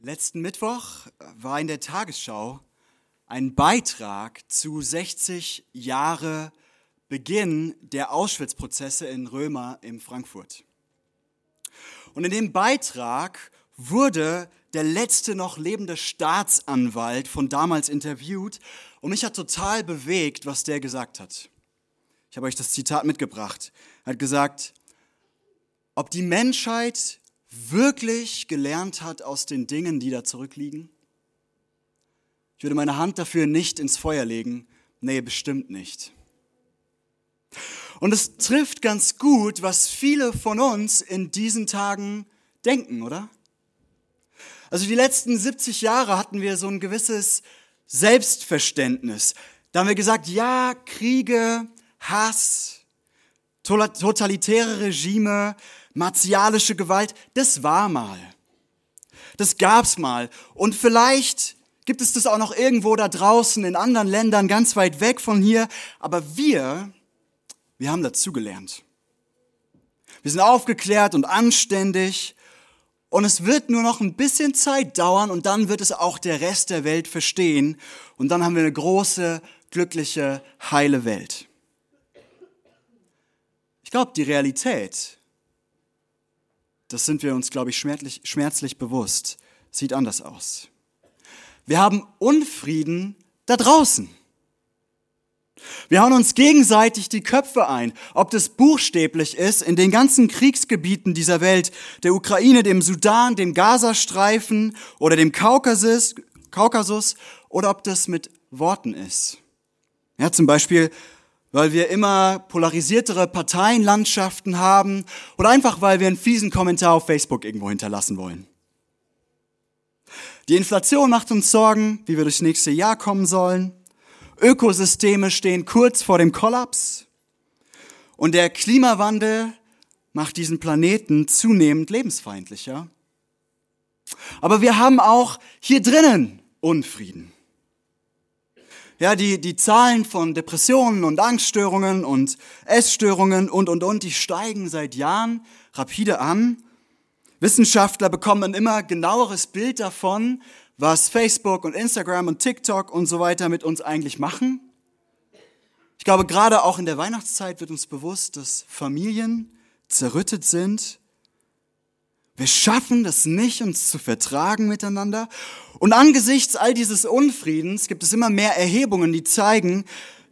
Letzten Mittwoch war in der Tagesschau ein Beitrag zu 60 Jahre Beginn der Auschwitz-Prozesse in Römer in Frankfurt. Und in dem Beitrag wurde der letzte noch lebende Staatsanwalt von damals interviewt und mich hat total bewegt, was der gesagt hat. Ich habe euch das Zitat mitgebracht. Er hat gesagt, ob die Menschheit wirklich gelernt hat aus den Dingen, die da zurückliegen? Ich würde meine Hand dafür nicht ins Feuer legen. Nee, bestimmt nicht. Und es trifft ganz gut, was viele von uns in diesen Tagen denken, oder? Also die letzten 70 Jahre hatten wir so ein gewisses Selbstverständnis. Da haben wir gesagt, ja, Kriege, Hass, totalitäre Regime, martialische Gewalt, das war mal. Das gab's mal. Und vielleicht gibt es das auch noch irgendwo da draußen in anderen Ländern, ganz weit weg von hier. Aber wir, wir haben dazugelernt. Wir sind aufgeklärt und anständig. Und es wird nur noch ein bisschen Zeit dauern und dann wird es auch der Rest der Welt verstehen. Und dann haben wir eine große, glückliche, heile Welt. Ich glaube, die Realität das sind wir uns, glaube ich, schmerzlich, schmerzlich bewusst, sieht anders aus. Wir haben Unfrieden da draußen. Wir hauen uns gegenseitig die Köpfe ein, ob das buchstäblich ist in den ganzen Kriegsgebieten dieser Welt, der Ukraine, dem Sudan, dem Gazastreifen oder dem Kaukasus, Kaukasus oder ob das mit Worten ist. Ja, zum Beispiel weil wir immer polarisiertere Parteienlandschaften haben oder einfach weil wir einen fiesen Kommentar auf Facebook irgendwo hinterlassen wollen. Die Inflation macht uns Sorgen, wie wir durchs nächste Jahr kommen sollen. Ökosysteme stehen kurz vor dem Kollaps. Und der Klimawandel macht diesen Planeten zunehmend lebensfeindlicher. Aber wir haben auch hier drinnen Unfrieden. Ja, die, die Zahlen von Depressionen und Angststörungen und Essstörungen und, und, und, die steigen seit Jahren rapide an. Wissenschaftler bekommen ein immer genaueres Bild davon, was Facebook und Instagram und TikTok und so weiter mit uns eigentlich machen. Ich glaube, gerade auch in der Weihnachtszeit wird uns bewusst, dass Familien zerrüttet sind, wir schaffen das nicht, uns zu vertragen miteinander. Und angesichts all dieses Unfriedens gibt es immer mehr Erhebungen, die zeigen,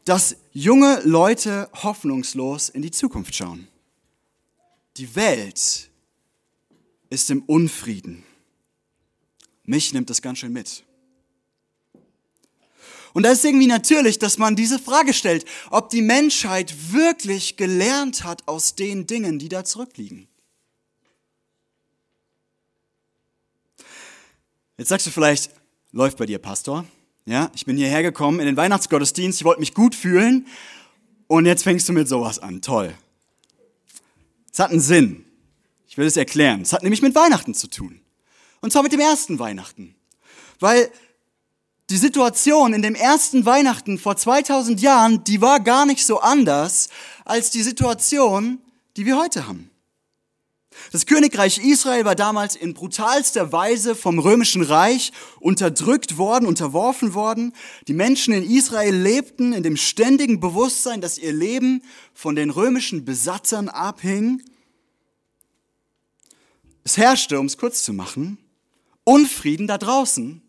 dass junge Leute hoffnungslos in die Zukunft schauen. Die Welt ist im Unfrieden. Mich nimmt das ganz schön mit. Und da ist irgendwie natürlich, dass man diese Frage stellt, ob die Menschheit wirklich gelernt hat aus den Dingen, die da zurückliegen. Jetzt sagst du vielleicht, läuft bei dir, Pastor. Ja, ich bin hierher gekommen in den Weihnachtsgottesdienst, ich wollte mich gut fühlen und jetzt fängst du mit sowas an. Toll. Es hat einen Sinn. Ich will es erklären. Es hat nämlich mit Weihnachten zu tun. Und zwar mit dem ersten Weihnachten. Weil die Situation in dem ersten Weihnachten vor 2000 Jahren, die war gar nicht so anders als die Situation, die wir heute haben. Das Königreich Israel war damals in brutalster Weise vom römischen Reich unterdrückt worden, unterworfen worden. Die Menschen in Israel lebten in dem ständigen Bewusstsein, dass ihr Leben von den römischen Besatzern abhing. Es herrschte, um es kurz zu machen, Unfrieden da draußen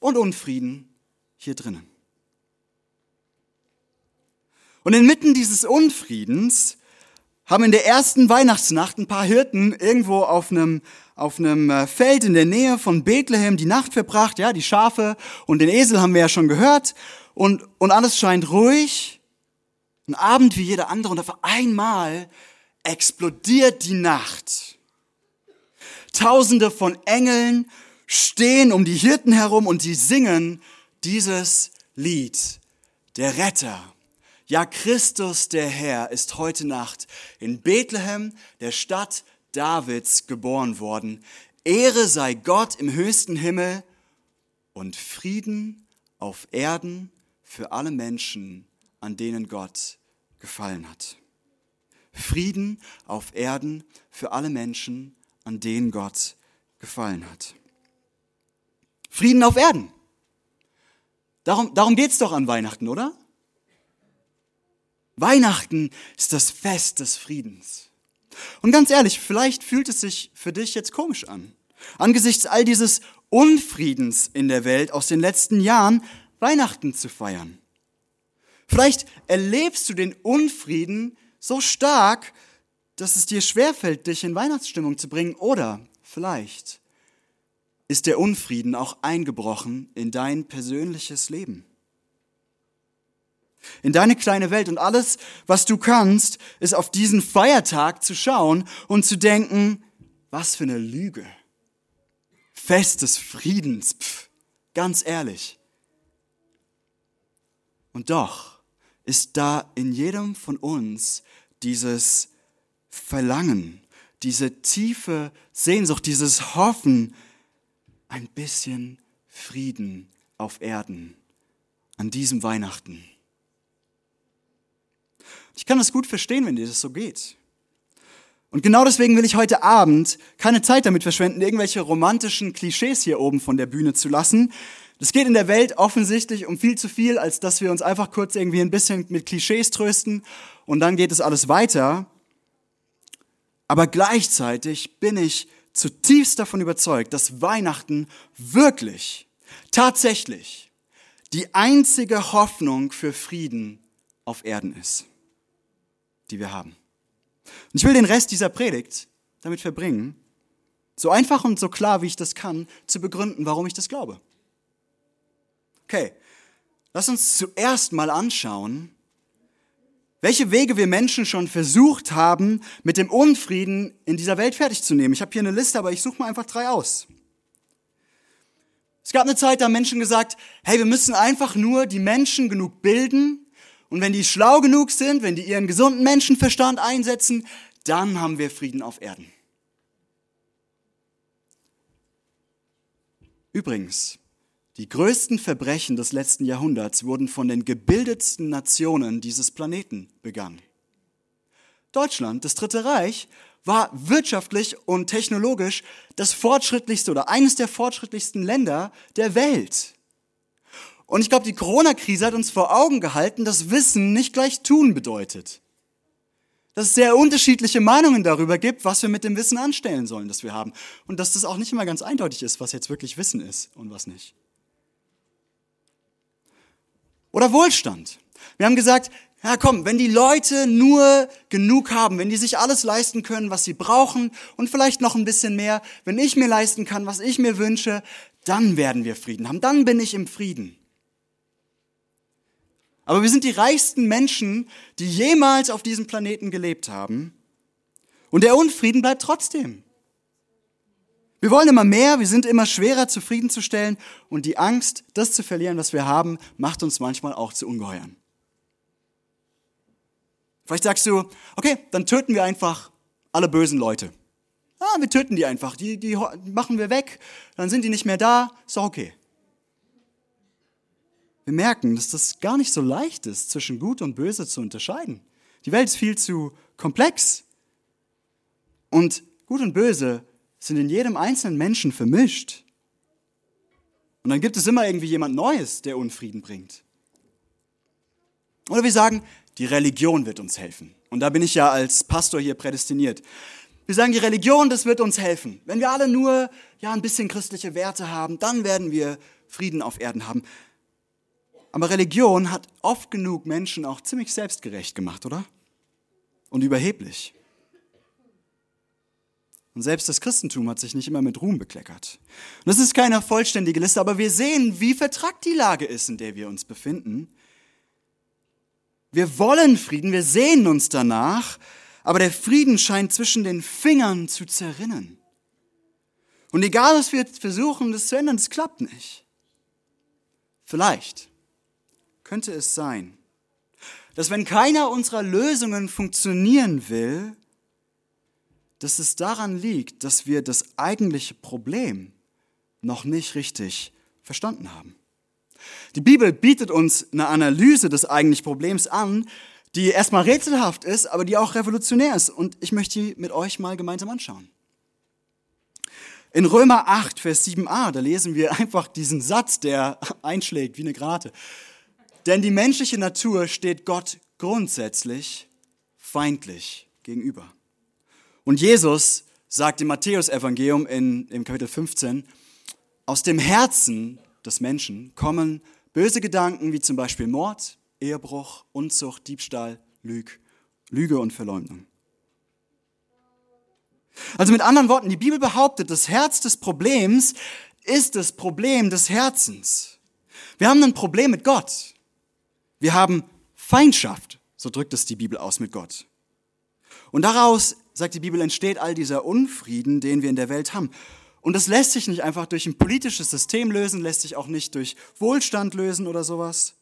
und Unfrieden hier drinnen. Und inmitten dieses Unfriedens haben in der ersten Weihnachtsnacht ein paar Hirten irgendwo auf einem, auf einem äh, Feld in der Nähe von Bethlehem die Nacht verbracht. Ja, die Schafe und den Esel haben wir ja schon gehört. Und, und alles scheint ruhig. Ein Abend wie jeder andere. Und auf einmal explodiert die Nacht. Tausende von Engeln stehen um die Hirten herum und sie singen dieses Lied. Der Retter ja, Christus der Herr ist heute Nacht in Bethlehem, der Stadt Davids, geboren worden. Ehre sei Gott im höchsten Himmel und Frieden auf Erden für alle Menschen, an denen Gott gefallen hat. Frieden auf Erden für alle Menschen, an denen Gott gefallen hat. Frieden auf Erden. Darum, darum geht es doch an Weihnachten, oder? Weihnachten ist das Fest des Friedens. Und ganz ehrlich, vielleicht fühlt es sich für dich jetzt komisch an. Angesichts all dieses Unfriedens in der Welt aus den letzten Jahren Weihnachten zu feiern. Vielleicht erlebst du den Unfrieden so stark, dass es dir schwerfällt, dich in Weihnachtsstimmung zu bringen. Oder vielleicht ist der Unfrieden auch eingebrochen in dein persönliches Leben in deine kleine Welt. Und alles, was du kannst, ist auf diesen Feiertag zu schauen und zu denken, was für eine Lüge. Fest des Friedens, pf, ganz ehrlich. Und doch ist da in jedem von uns dieses Verlangen, diese tiefe Sehnsucht, dieses Hoffen, ein bisschen Frieden auf Erden an diesem Weihnachten. Ich kann das gut verstehen, wenn dir das so geht. Und genau deswegen will ich heute Abend keine Zeit damit verschwenden, irgendwelche romantischen Klischees hier oben von der Bühne zu lassen. Es geht in der Welt offensichtlich um viel zu viel, als dass wir uns einfach kurz irgendwie ein bisschen mit Klischees trösten und dann geht es alles weiter. Aber gleichzeitig bin ich zutiefst davon überzeugt, dass Weihnachten wirklich, tatsächlich die einzige Hoffnung für Frieden auf Erden ist die wir haben. Und ich will den Rest dieser Predigt damit verbringen, so einfach und so klar, wie ich das kann, zu begründen, warum ich das glaube. Okay, lass uns zuerst mal anschauen, welche Wege wir Menschen schon versucht haben, mit dem Unfrieden in dieser Welt fertig zu nehmen. Ich habe hier eine Liste, aber ich suche mal einfach drei aus. Es gab eine Zeit, da haben Menschen gesagt, hey, wir müssen einfach nur die Menschen genug bilden, und wenn die schlau genug sind, wenn die ihren gesunden Menschenverstand einsetzen, dann haben wir Frieden auf Erden. Übrigens, die größten Verbrechen des letzten Jahrhunderts wurden von den gebildetsten Nationen dieses Planeten begangen. Deutschland, das Dritte Reich, war wirtschaftlich und technologisch das fortschrittlichste oder eines der fortschrittlichsten Länder der Welt. Und ich glaube, die Corona-Krise hat uns vor Augen gehalten, dass Wissen nicht gleich tun bedeutet. Dass es sehr unterschiedliche Meinungen darüber gibt, was wir mit dem Wissen anstellen sollen, das wir haben. Und dass das auch nicht immer ganz eindeutig ist, was jetzt wirklich Wissen ist und was nicht. Oder Wohlstand. Wir haben gesagt, ja komm, wenn die Leute nur genug haben, wenn die sich alles leisten können, was sie brauchen und vielleicht noch ein bisschen mehr, wenn ich mir leisten kann, was ich mir wünsche, dann werden wir Frieden haben, dann bin ich im Frieden. Aber wir sind die reichsten Menschen, die jemals auf diesem Planeten gelebt haben. Und der Unfrieden bleibt trotzdem. Wir wollen immer mehr, wir sind immer schwerer zufriedenzustellen und die Angst, das zu verlieren, was wir haben, macht uns manchmal auch zu ungeheuern. Vielleicht sagst du, okay, dann töten wir einfach alle bösen Leute. Ah, wir töten die einfach, die, die machen wir weg, dann sind die nicht mehr da, ist doch okay wir merken, dass das gar nicht so leicht ist, zwischen Gut und Böse zu unterscheiden. Die Welt ist viel zu komplex. Und Gut und Böse sind in jedem einzelnen Menschen vermischt. Und dann gibt es immer irgendwie jemand Neues, der Unfrieden bringt. Oder wir sagen, die Religion wird uns helfen. Und da bin ich ja als Pastor hier prädestiniert. Wir sagen, die Religion, das wird uns helfen. Wenn wir alle nur ja, ein bisschen christliche Werte haben, dann werden wir Frieden auf Erden haben. Aber Religion hat oft genug Menschen auch ziemlich selbstgerecht gemacht, oder? Und überheblich. Und selbst das Christentum hat sich nicht immer mit Ruhm bekleckert. Und das ist keine vollständige Liste, aber wir sehen, wie vertrackt die Lage ist, in der wir uns befinden. Wir wollen Frieden, wir sehnen uns danach, aber der Frieden scheint zwischen den Fingern zu zerrinnen. Und egal, was wir versuchen, das zu ändern, es klappt nicht. Vielleicht könnte es sein, dass wenn keiner unserer Lösungen funktionieren will, dass es daran liegt, dass wir das eigentliche Problem noch nicht richtig verstanden haben. Die Bibel bietet uns eine Analyse des eigentlichen Problems an, die erstmal rätselhaft ist, aber die auch revolutionär ist. Und ich möchte die mit euch mal gemeinsam anschauen. In Römer 8, Vers 7a, da lesen wir einfach diesen Satz, der einschlägt wie eine Grate. Denn die menschliche Natur steht Gott grundsätzlich feindlich gegenüber. Und Jesus sagt im Matthäus-Evangelium in, im Kapitel 15, aus dem Herzen des Menschen kommen böse Gedanken wie zum Beispiel Mord, Ehebruch, Unzucht, Diebstahl, Lüg, Lüge und Verleumdung. Also mit anderen Worten, die Bibel behauptet, das Herz des Problems ist das Problem des Herzens. Wir haben ein Problem mit Gott. Wir haben Feindschaft, so drückt es die Bibel aus mit Gott. Und daraus, sagt die Bibel, entsteht all dieser Unfrieden, den wir in der Welt haben. Und das lässt sich nicht einfach durch ein politisches System lösen, lässt sich auch nicht durch Wohlstand lösen oder sowas.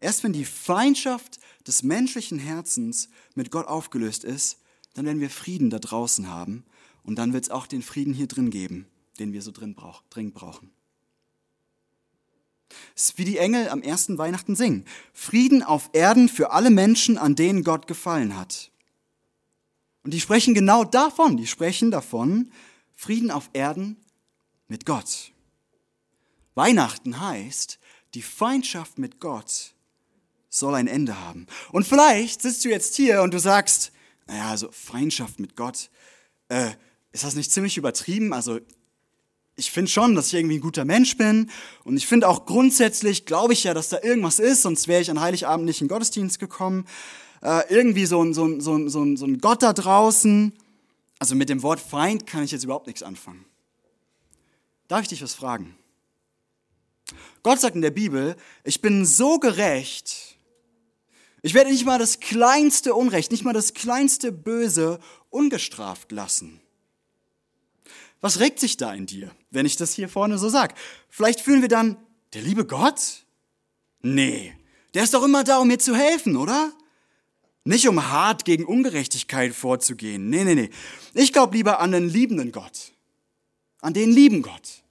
Erst wenn die Feindschaft des menschlichen Herzens mit Gott aufgelöst ist, dann werden wir Frieden da draußen haben und dann wird es auch den Frieden hier drin geben, den wir so drin brauch, dringend brauchen. Es ist wie die Engel am ersten Weihnachten singen. Frieden auf Erden für alle Menschen, an denen Gott gefallen hat. Und die sprechen genau davon, die sprechen davon, Frieden auf Erden mit Gott. Weihnachten heißt, die Feindschaft mit Gott soll ein Ende haben. Und vielleicht sitzt du jetzt hier und du sagst, naja, also Feindschaft mit Gott, äh, ist das nicht ziemlich übertrieben? Also ich finde schon, dass ich irgendwie ein guter Mensch bin und ich finde auch grundsätzlich, glaube ich ja, dass da irgendwas ist, sonst wäre ich an Heiligabend nicht in Gottesdienst gekommen. Äh, irgendwie so ein, so, ein, so, ein, so, ein, so ein Gott da draußen. Also mit dem Wort Feind kann ich jetzt überhaupt nichts anfangen. Darf ich dich was fragen? Gott sagt in der Bibel, ich bin so gerecht, ich werde nicht mal das kleinste Unrecht, nicht mal das kleinste Böse ungestraft lassen. Was regt sich da in dir, wenn ich das hier vorne so sage? Vielleicht fühlen wir dann, der liebe Gott? Nee, der ist doch immer da, um mir zu helfen, oder? Nicht um hart gegen Ungerechtigkeit vorzugehen. Nee, nee, nee. Ich glaube lieber an den liebenden Gott. An den lieben Gott.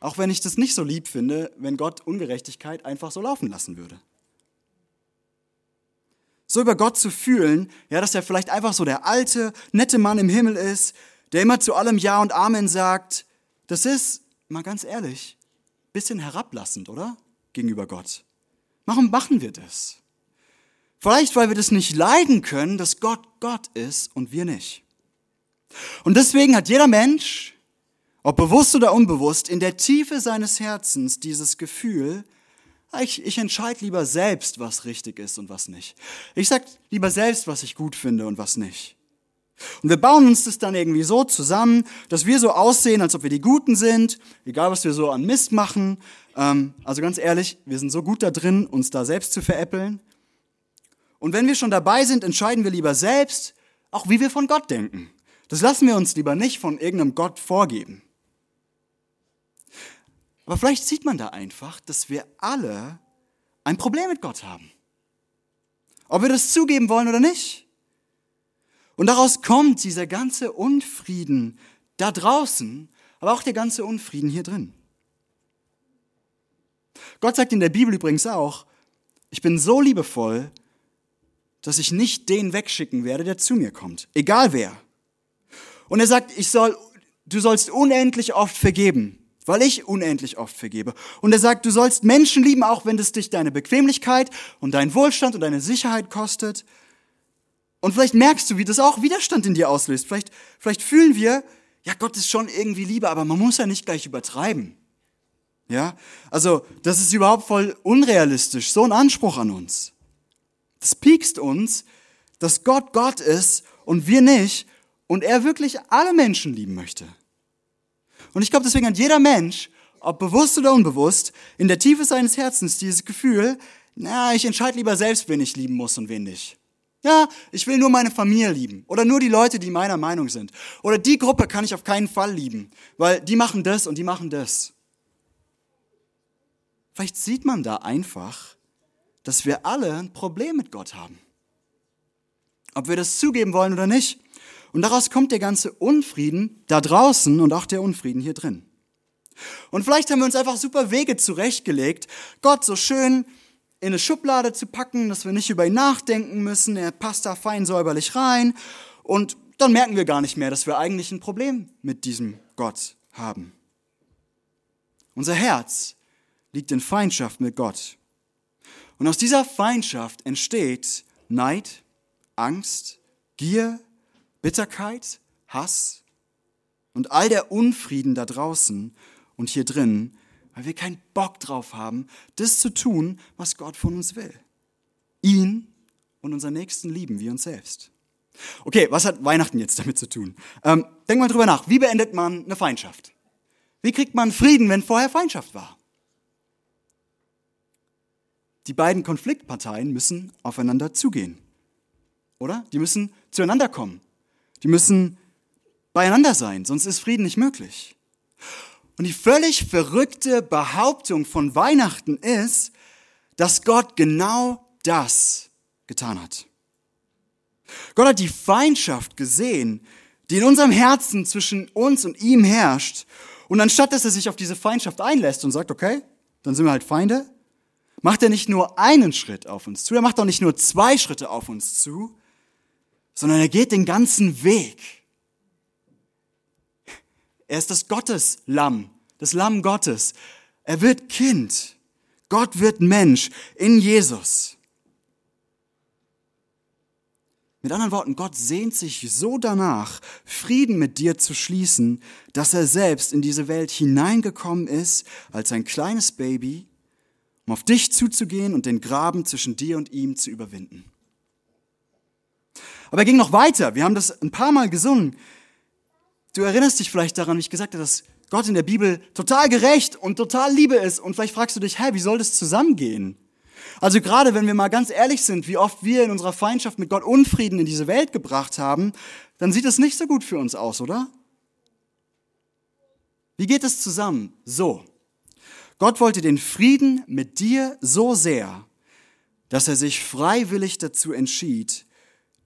Auch wenn ich das nicht so lieb finde, wenn Gott Ungerechtigkeit einfach so laufen lassen würde so über Gott zu fühlen, ja, dass er vielleicht einfach so der alte, nette Mann im Himmel ist, der immer zu allem Ja und Amen sagt, das ist, mal ganz ehrlich, bisschen herablassend, oder? Gegenüber Gott. Warum machen wir das? Vielleicht, weil wir das nicht leiden können, dass Gott Gott ist und wir nicht. Und deswegen hat jeder Mensch, ob bewusst oder unbewusst, in der Tiefe seines Herzens dieses Gefühl, ich, ich entscheide lieber selbst, was richtig ist und was nicht. Ich sag lieber selbst, was ich gut finde und was nicht. Und wir bauen uns das dann irgendwie so zusammen, dass wir so aussehen, als ob wir die Guten sind, egal was wir so an Mist machen. Ähm, also ganz ehrlich, wir sind so gut da drin, uns da selbst zu veräppeln. Und wenn wir schon dabei sind, entscheiden wir lieber selbst, auch wie wir von Gott denken. Das lassen wir uns lieber nicht von irgendeinem Gott vorgeben. Aber vielleicht sieht man da einfach, dass wir alle ein Problem mit Gott haben. Ob wir das zugeben wollen oder nicht. Und daraus kommt dieser ganze Unfrieden da draußen, aber auch der ganze Unfrieden hier drin. Gott sagt in der Bibel übrigens auch, ich bin so liebevoll, dass ich nicht den wegschicken werde, der zu mir kommt, egal wer. Und er sagt, ich soll, du sollst unendlich oft vergeben weil ich unendlich oft vergebe. Und er sagt, du sollst Menschen lieben, auch wenn es dich deine Bequemlichkeit und deinen Wohlstand und deine Sicherheit kostet. Und vielleicht merkst du, wie das auch Widerstand in dir auslöst. Vielleicht, vielleicht fühlen wir, ja, Gott ist schon irgendwie Liebe, aber man muss ja nicht gleich übertreiben. Ja, also das ist überhaupt voll unrealistisch, so ein Anspruch an uns. Das piekst uns, dass Gott Gott ist und wir nicht und er wirklich alle Menschen lieben möchte. Und ich glaube, deswegen hat jeder Mensch, ob bewusst oder unbewusst, in der Tiefe seines Herzens dieses Gefühl, na, ich entscheide lieber selbst, wen ich lieben muss und wen nicht. Ja, ich will nur meine Familie lieben oder nur die Leute, die meiner Meinung sind. Oder die Gruppe kann ich auf keinen Fall lieben, weil die machen das und die machen das. Vielleicht sieht man da einfach, dass wir alle ein Problem mit Gott haben. Ob wir das zugeben wollen oder nicht. Und daraus kommt der ganze Unfrieden da draußen und auch der Unfrieden hier drin. Und vielleicht haben wir uns einfach super Wege zurechtgelegt, Gott so schön in eine Schublade zu packen, dass wir nicht über ihn nachdenken müssen. Er passt da fein säuberlich rein. Und dann merken wir gar nicht mehr, dass wir eigentlich ein Problem mit diesem Gott haben. Unser Herz liegt in Feindschaft mit Gott. Und aus dieser Feindschaft entsteht Neid, Angst, Gier, Bitterkeit, Hass und all der Unfrieden da draußen und hier drin, weil wir keinen Bock drauf haben, das zu tun, was Gott von uns will. Ihn und unseren Nächsten lieben wie uns selbst. Okay, was hat Weihnachten jetzt damit zu tun? Ähm, denk mal drüber nach. Wie beendet man eine Feindschaft? Wie kriegt man Frieden, wenn vorher Feindschaft war? Die beiden Konfliktparteien müssen aufeinander zugehen. Oder? Die müssen zueinander kommen. Die müssen beieinander sein, sonst ist Frieden nicht möglich. Und die völlig verrückte Behauptung von Weihnachten ist, dass Gott genau das getan hat. Gott hat die Feindschaft gesehen, die in unserem Herzen zwischen uns und ihm herrscht. Und anstatt dass er sich auf diese Feindschaft einlässt und sagt, okay, dann sind wir halt Feinde, macht er nicht nur einen Schritt auf uns zu, er macht auch nicht nur zwei Schritte auf uns zu, sondern er geht den ganzen Weg. Er ist das Gotteslamm, das Lamm Gottes. Er wird Kind. Gott wird Mensch in Jesus. Mit anderen Worten, Gott sehnt sich so danach, Frieden mit dir zu schließen, dass er selbst in diese Welt hineingekommen ist als ein kleines Baby, um auf dich zuzugehen und den Graben zwischen dir und ihm zu überwinden. Aber er ging noch weiter. Wir haben das ein paar Mal gesungen. Du erinnerst dich vielleicht daran, wie ich gesagt habe, dass Gott in der Bibel total gerecht und total Liebe ist. Und vielleicht fragst du dich, hä, wie soll das zusammengehen? Also gerade wenn wir mal ganz ehrlich sind, wie oft wir in unserer Feindschaft mit Gott Unfrieden in diese Welt gebracht haben, dann sieht es nicht so gut für uns aus, oder? Wie geht es zusammen? So. Gott wollte den Frieden mit dir so sehr, dass er sich freiwillig dazu entschied,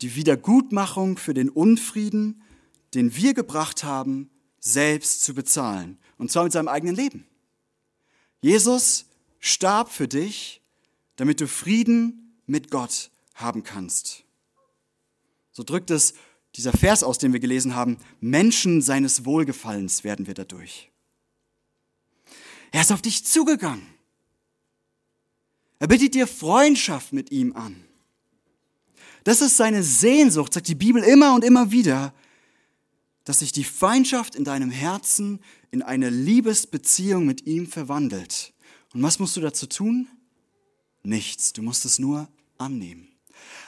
die Wiedergutmachung für den Unfrieden, den wir gebracht haben, selbst zu bezahlen. Und zwar mit seinem eigenen Leben. Jesus starb für dich damit du Frieden mit Gott haben kannst. So drückt es dieser Vers aus, den wir gelesen haben, Menschen seines Wohlgefallens werden wir dadurch. Er ist auf dich zugegangen. Er bittet dir Freundschaft mit ihm an. Das ist seine Sehnsucht, sagt die Bibel immer und immer wieder, dass sich die Feindschaft in deinem Herzen in eine Liebesbeziehung mit ihm verwandelt. Und was musst du dazu tun? nichts. Du musst es nur annehmen.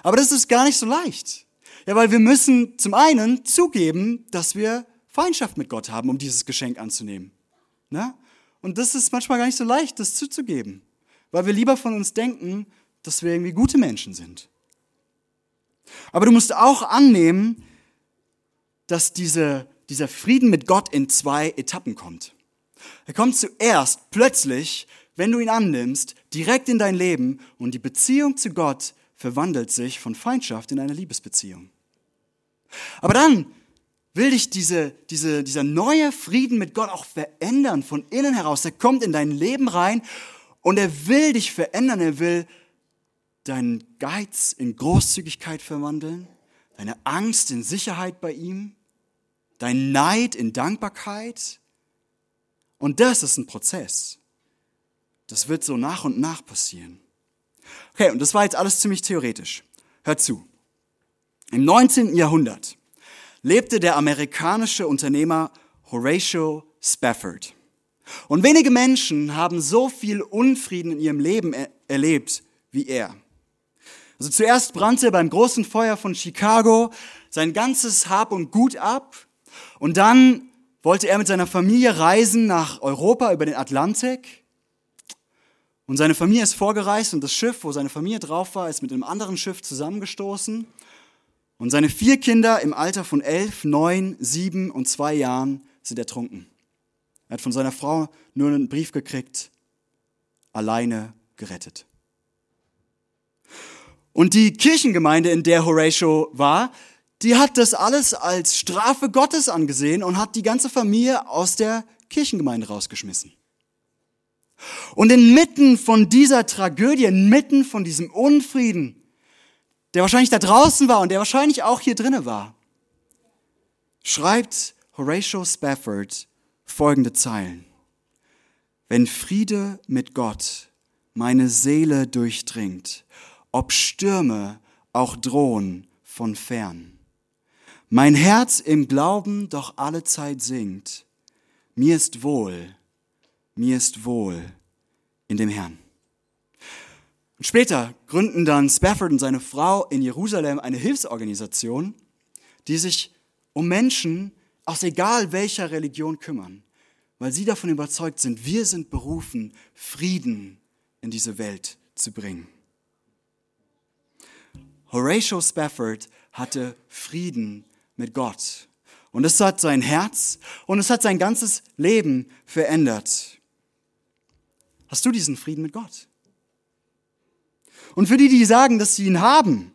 Aber das ist gar nicht so leicht. Ja, weil wir müssen zum einen zugeben, dass wir Feindschaft mit Gott haben, um dieses Geschenk anzunehmen. Ne? Und das ist manchmal gar nicht so leicht, das zuzugeben, weil wir lieber von uns denken, dass wir irgendwie gute Menschen sind. Aber du musst auch annehmen, dass diese, dieser Frieden mit Gott in zwei Etappen kommt. Er kommt zuerst plötzlich, wenn du ihn annimmst, direkt in dein Leben und die Beziehung zu Gott verwandelt sich von Feindschaft in eine Liebesbeziehung. Aber dann will dich diese, diese, dieser neue Frieden mit Gott auch verändern von innen heraus. Er kommt in dein Leben rein und er will dich verändern. Er will deinen Geiz in Großzügigkeit verwandeln, deine Angst in Sicherheit bei ihm, dein Neid in Dankbarkeit. Und das ist ein Prozess. Das wird so nach und nach passieren. Okay, und das war jetzt alles ziemlich theoretisch. Hört zu. Im 19. Jahrhundert lebte der amerikanische Unternehmer Horatio Spafford. Und wenige Menschen haben so viel Unfrieden in ihrem Leben er erlebt wie er. Also zuerst brannte beim großen Feuer von Chicago sein ganzes Hab und Gut ab und dann wollte er mit seiner Familie reisen nach Europa über den Atlantik und seine Familie ist vorgereist und das Schiff, wo seine Familie drauf war, ist mit einem anderen Schiff zusammengestoßen. Und seine vier Kinder im Alter von elf, neun, sieben und zwei Jahren sind ertrunken. Er hat von seiner Frau nur einen Brief gekriegt, alleine gerettet. Und die Kirchengemeinde, in der Horatio war, die hat das alles als Strafe Gottes angesehen und hat die ganze Familie aus der Kirchengemeinde rausgeschmissen. Und inmitten von dieser Tragödie, inmitten von diesem Unfrieden, der wahrscheinlich da draußen war und der wahrscheinlich auch hier drinnen war, schreibt Horatio Spafford folgende Zeilen. Wenn Friede mit Gott meine Seele durchdringt, ob Stürme auch drohen von fern. Mein Herz im Glauben doch alle Zeit singt, mir ist wohl, mir ist wohl in dem Herrn. Und später gründen dann Spafford und seine Frau in Jerusalem eine Hilfsorganisation, die sich um Menschen aus egal welcher Religion kümmern, weil sie davon überzeugt sind, wir sind berufen, Frieden in diese Welt zu bringen. Horatio Spafford hatte Frieden mit Gott. Und es hat sein Herz und es hat sein ganzes Leben verändert. Hast du diesen Frieden mit Gott? Und für die, die sagen, dass sie ihn haben,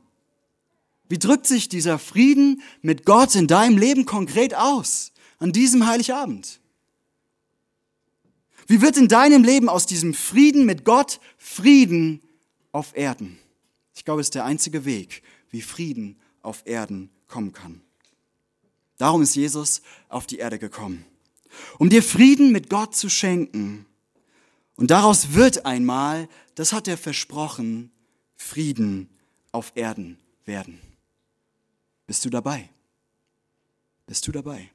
wie drückt sich dieser Frieden mit Gott in deinem Leben konkret aus an diesem Heiligabend? Wie wird in deinem Leben aus diesem Frieden mit Gott Frieden auf Erden? Ich glaube, es ist der einzige Weg, wie Frieden auf Erden kommen kann. Darum ist Jesus auf die Erde gekommen, um dir Frieden mit Gott zu schenken. Und daraus wird einmal, das hat er versprochen, Frieden auf Erden werden. Bist du dabei? Bist du dabei?